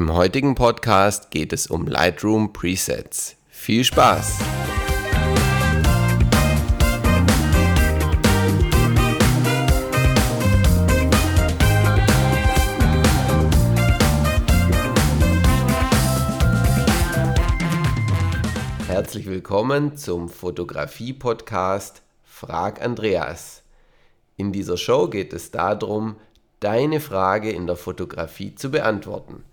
Im heutigen Podcast geht es um Lightroom Presets. Viel Spaß! Herzlich willkommen zum Fotografie-Podcast Frag Andreas. In dieser Show geht es darum, deine Frage in der Fotografie zu beantworten.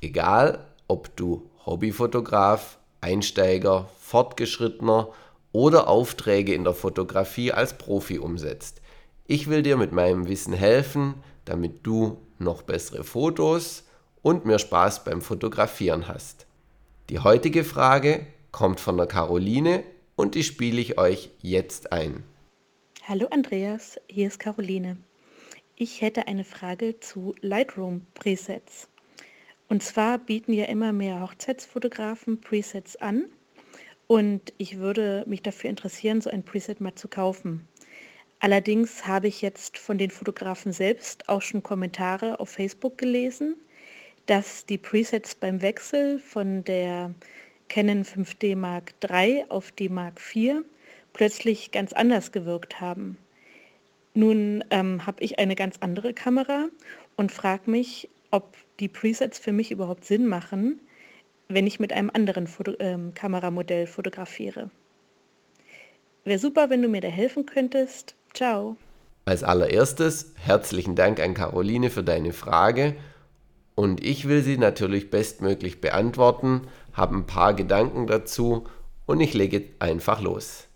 Egal, ob du Hobbyfotograf, Einsteiger, Fortgeschrittener oder Aufträge in der Fotografie als Profi umsetzt. Ich will dir mit meinem Wissen helfen, damit du noch bessere Fotos und mehr Spaß beim Fotografieren hast. Die heutige Frage kommt von der Caroline und die spiele ich euch jetzt ein. Hallo Andreas, hier ist Caroline. Ich hätte eine Frage zu Lightroom Presets. Und zwar bieten ja immer mehr Hochzeitsfotografen Presets an. Und ich würde mich dafür interessieren, so ein Preset mal zu kaufen. Allerdings habe ich jetzt von den Fotografen selbst auch schon Kommentare auf Facebook gelesen, dass die Presets beim Wechsel von der Canon 5D Mark III auf die Mark IV plötzlich ganz anders gewirkt haben. Nun ähm, habe ich eine ganz andere Kamera und frage mich, ob die Presets für mich überhaupt Sinn machen, wenn ich mit einem anderen Foto ähm, Kameramodell fotografiere. Wäre super, wenn du mir da helfen könntest. Ciao. Als allererstes herzlichen Dank an Caroline für deine Frage und ich will sie natürlich bestmöglich beantworten, habe ein paar Gedanken dazu und ich lege einfach los.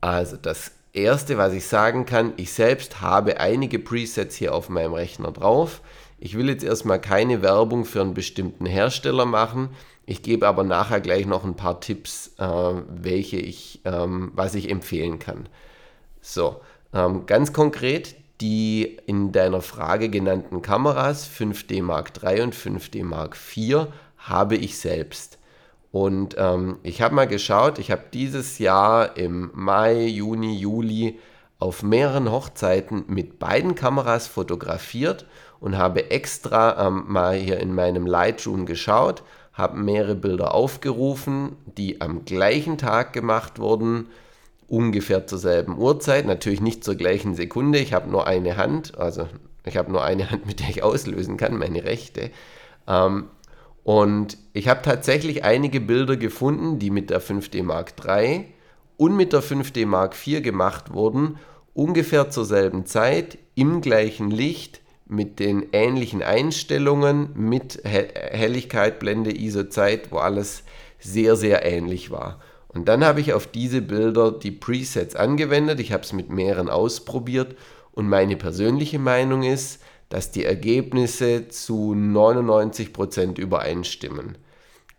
Also das erste, was ich sagen kann, ich selbst habe einige Presets hier auf meinem Rechner drauf. Ich will jetzt erstmal keine Werbung für einen bestimmten Hersteller machen. Ich gebe aber nachher gleich noch ein paar Tipps, äh, welche ich, ähm, was ich empfehlen kann. So, ähm, ganz konkret, die in deiner Frage genannten Kameras 5D Mark III und 5D Mark IV habe ich selbst. Und ähm, ich habe mal geschaut, ich habe dieses Jahr im Mai, Juni, Juli auf mehreren Hochzeiten mit beiden Kameras fotografiert und habe extra ähm, mal hier in meinem Lightroom geschaut, habe mehrere Bilder aufgerufen, die am gleichen Tag gemacht wurden, ungefähr zur selben Uhrzeit, natürlich nicht zur gleichen Sekunde. Ich habe nur eine Hand, also ich habe nur eine Hand, mit der ich auslösen kann, meine rechte. Ähm, und ich habe tatsächlich einige Bilder gefunden, die mit der 5D Mark III und mit der 5D Mark IV gemacht wurden, ungefähr zur selben Zeit, im gleichen Licht, mit den ähnlichen Einstellungen, mit Helligkeit, Blende, ISO-Zeit, wo alles sehr, sehr ähnlich war. Und dann habe ich auf diese Bilder die Presets angewendet, ich habe es mit mehreren ausprobiert und meine persönliche Meinung ist, dass die Ergebnisse zu 99% übereinstimmen.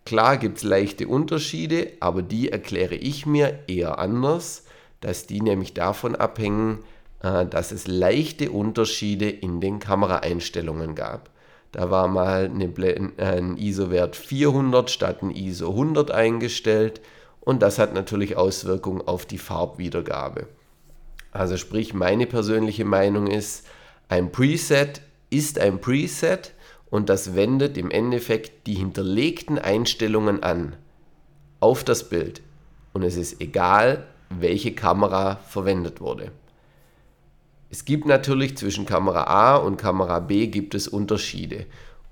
Klar gibt es leichte Unterschiede, aber die erkläre ich mir eher anders, dass die nämlich davon abhängen, dass es leichte Unterschiede in den Kameraeinstellungen gab. Da war mal ein ISO-Wert 400 statt ein ISO 100 eingestellt und das hat natürlich Auswirkungen auf die Farbwiedergabe. Also sprich, meine persönliche Meinung ist, ein Preset ist ein Preset und das wendet im Endeffekt die hinterlegten Einstellungen an auf das Bild. Und es ist egal, welche Kamera verwendet wurde. Es gibt natürlich zwischen Kamera A und Kamera B gibt es Unterschiede.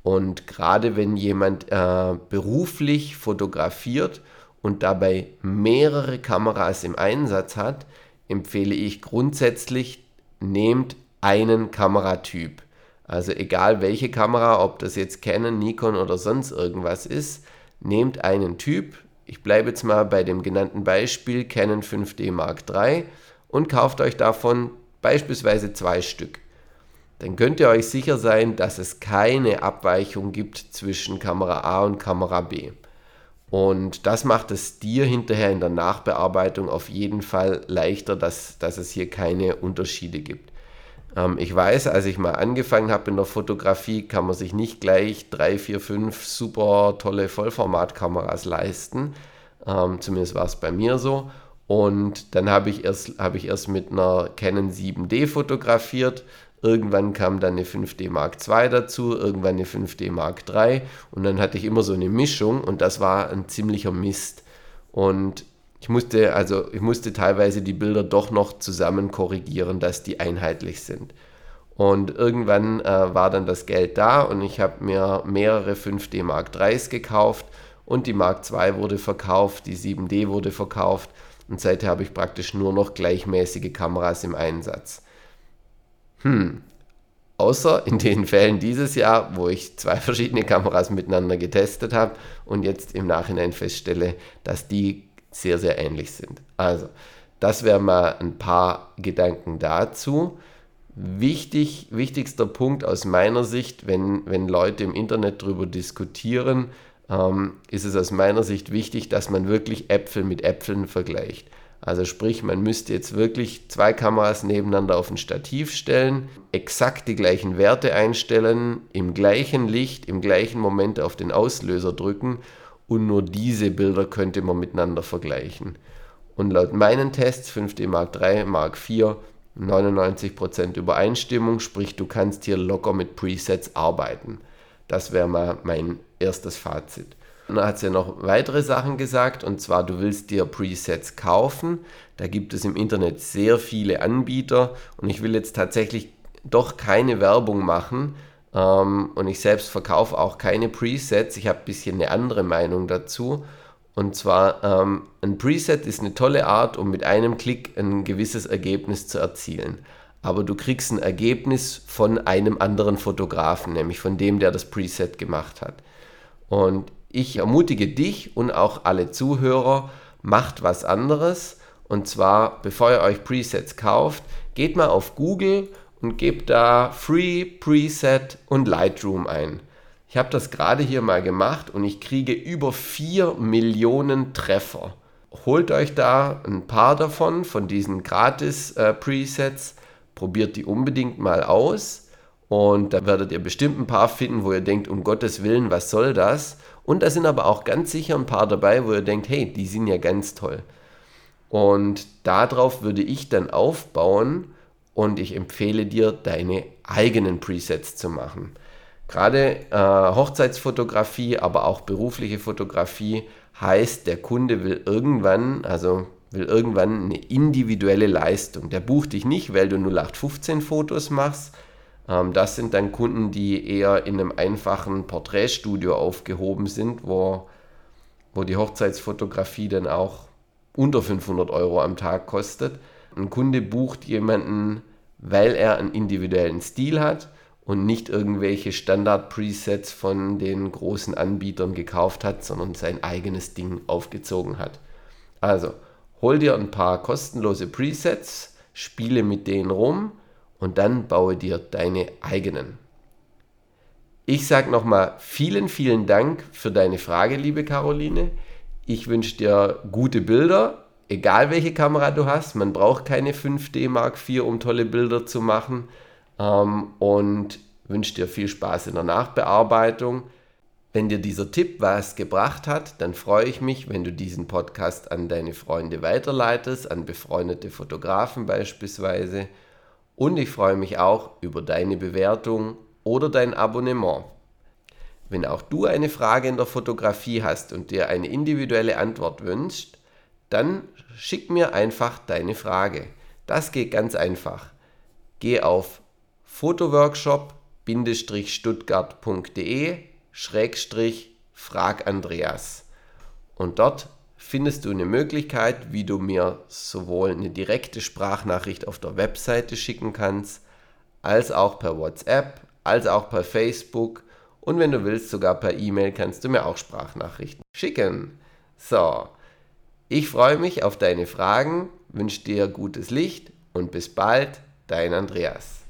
Und gerade wenn jemand äh, beruflich fotografiert und dabei mehrere Kameras im Einsatz hat, empfehle ich grundsätzlich, nehmt einen Kameratyp. Also egal welche Kamera, ob das jetzt Canon, Nikon oder sonst irgendwas ist, nehmt einen Typ. Ich bleibe jetzt mal bei dem genannten Beispiel Canon 5D Mark III und kauft euch davon beispielsweise zwei Stück. Dann könnt ihr euch sicher sein, dass es keine Abweichung gibt zwischen Kamera A und Kamera B. Und das macht es dir hinterher in der Nachbearbeitung auf jeden Fall leichter, dass, dass es hier keine Unterschiede gibt. Ähm, ich weiß, als ich mal angefangen habe in der Fotografie, kann man sich nicht gleich drei, vier, fünf super tolle Vollformatkameras leisten. Ähm, zumindest war es bei mir so. Und dann habe ich, erst, hab ich erst mit einer Canon 7D fotografiert. Irgendwann kam dann eine 5D Mark II dazu, irgendwann eine 5D Mark III und dann hatte ich immer so eine Mischung und das war ein ziemlicher Mist. Und ich musste, also ich musste teilweise die Bilder doch noch zusammen korrigieren, dass die einheitlich sind. Und irgendwann äh, war dann das Geld da und ich habe mir mehrere 5D Mark IIIs gekauft und die Mark II wurde verkauft, die 7D wurde verkauft und seither habe ich praktisch nur noch gleichmäßige Kameras im Einsatz. Hm, außer in den Fällen dieses Jahr, wo ich zwei verschiedene Kameras miteinander getestet habe und jetzt im Nachhinein feststelle, dass die sehr, sehr ähnlich sind. Also, das wären mal ein paar Gedanken dazu. Wichtig, wichtigster Punkt aus meiner Sicht, wenn, wenn Leute im Internet darüber diskutieren, ähm, ist es aus meiner Sicht wichtig, dass man wirklich Äpfel mit Äpfeln vergleicht. Also sprich, man müsste jetzt wirklich zwei Kameras nebeneinander auf ein Stativ stellen, exakt die gleichen Werte einstellen, im gleichen Licht, im gleichen Moment auf den Auslöser drücken und nur diese Bilder könnte man miteinander vergleichen. Und laut meinen Tests 5D Mark III, Mark IV 99% Übereinstimmung, sprich du kannst hier locker mit Presets arbeiten. Das wäre mal mein erstes Fazit. Und dann hat sie noch weitere Sachen gesagt, und zwar du willst dir Presets kaufen. Da gibt es im Internet sehr viele Anbieter und ich will jetzt tatsächlich doch keine Werbung machen, ähm, und ich selbst verkaufe auch keine Presets. Ich habe ein bisschen eine andere Meinung dazu. Und zwar, ähm, ein Preset ist eine tolle Art, um mit einem Klick ein gewisses Ergebnis zu erzielen. Aber du kriegst ein Ergebnis von einem anderen Fotografen, nämlich von dem, der das Preset gemacht hat. Und ich ermutige dich und auch alle Zuhörer, macht was anderes. Und zwar, bevor ihr euch Presets kauft, geht mal auf Google und gebt da Free, Preset und Lightroom ein. Ich habe das gerade hier mal gemacht und ich kriege über 4 Millionen Treffer. Holt euch da ein paar davon, von diesen Gratis-Presets, äh, probiert die unbedingt mal aus und da werdet ihr bestimmt ein paar finden, wo ihr denkt, um Gottes Willen, was soll das? Und da sind aber auch ganz sicher ein paar dabei, wo ihr denkt, hey, die sind ja ganz toll. Und darauf würde ich dann aufbauen und ich empfehle dir, deine eigenen Presets zu machen. Gerade äh, Hochzeitsfotografie, aber auch berufliche Fotografie heißt, der Kunde will irgendwann, also will irgendwann eine individuelle Leistung. Der bucht dich nicht, weil du 0815 Fotos machst. Ähm, das sind dann Kunden, die eher in einem einfachen Porträtstudio aufgehoben sind, wo, wo die Hochzeitsfotografie dann auch unter 500 Euro am Tag kostet. Ein Kunde bucht jemanden, weil er einen individuellen Stil hat und nicht irgendwelche Standard-Presets von den großen Anbietern gekauft hat, sondern sein eigenes Ding aufgezogen hat. Also, hol dir ein paar kostenlose Presets, spiele mit denen rum und dann baue dir deine eigenen. Ich sage nochmal vielen, vielen Dank für deine Frage, liebe Caroline. Ich wünsche dir gute Bilder egal welche Kamera du hast, man braucht keine 5D Mark IV, um tolle Bilder zu machen. Ähm, und wünsche dir viel Spaß in der Nachbearbeitung. Wenn dir dieser Tipp was gebracht hat, dann freue ich mich, wenn du diesen Podcast an deine Freunde weiterleitest, an befreundete Fotografen beispielsweise. Und ich freue mich auch über deine Bewertung oder dein Abonnement. Wenn auch du eine Frage in der Fotografie hast und dir eine individuelle Antwort wünschst, dann schick mir einfach deine Frage. Das geht ganz einfach. Geh auf fotoworkshop-stuttgart.de Frag Andreas. Und dort findest du eine Möglichkeit, wie du mir sowohl eine direkte Sprachnachricht auf der Webseite schicken kannst, als auch per WhatsApp, als auch per Facebook und wenn du willst, sogar per E-Mail kannst du mir auch Sprachnachrichten schicken. So, ich freue mich auf deine Fragen, wünsche dir gutes Licht und bis bald, dein Andreas.